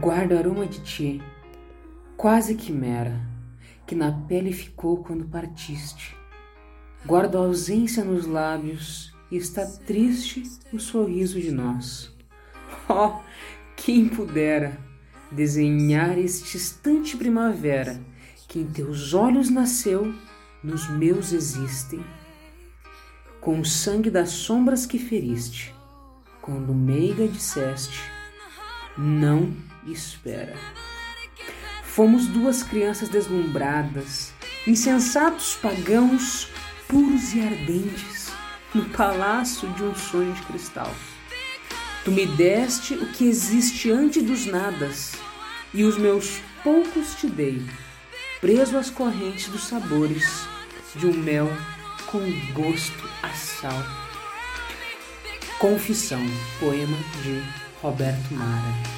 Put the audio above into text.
Guardo aroma de ti, quase quimera, que na pele ficou quando partiste. Guardo a ausência nos lábios e está triste o sorriso de nós. Oh, quem pudera desenhar este instante primavera que em teus olhos nasceu, nos meus existem. Com o sangue das sombras que feriste, quando meiga disseste, não espera. Fomos duas crianças deslumbradas, insensatos pagãos, puros e ardentes, no palácio de um sonho de cristal. Tu me deste o que existe antes dos nadas, e os meus poucos te dei, preso às correntes dos sabores de um mel com gosto a sal. Confissão, poema de Roberto Mara.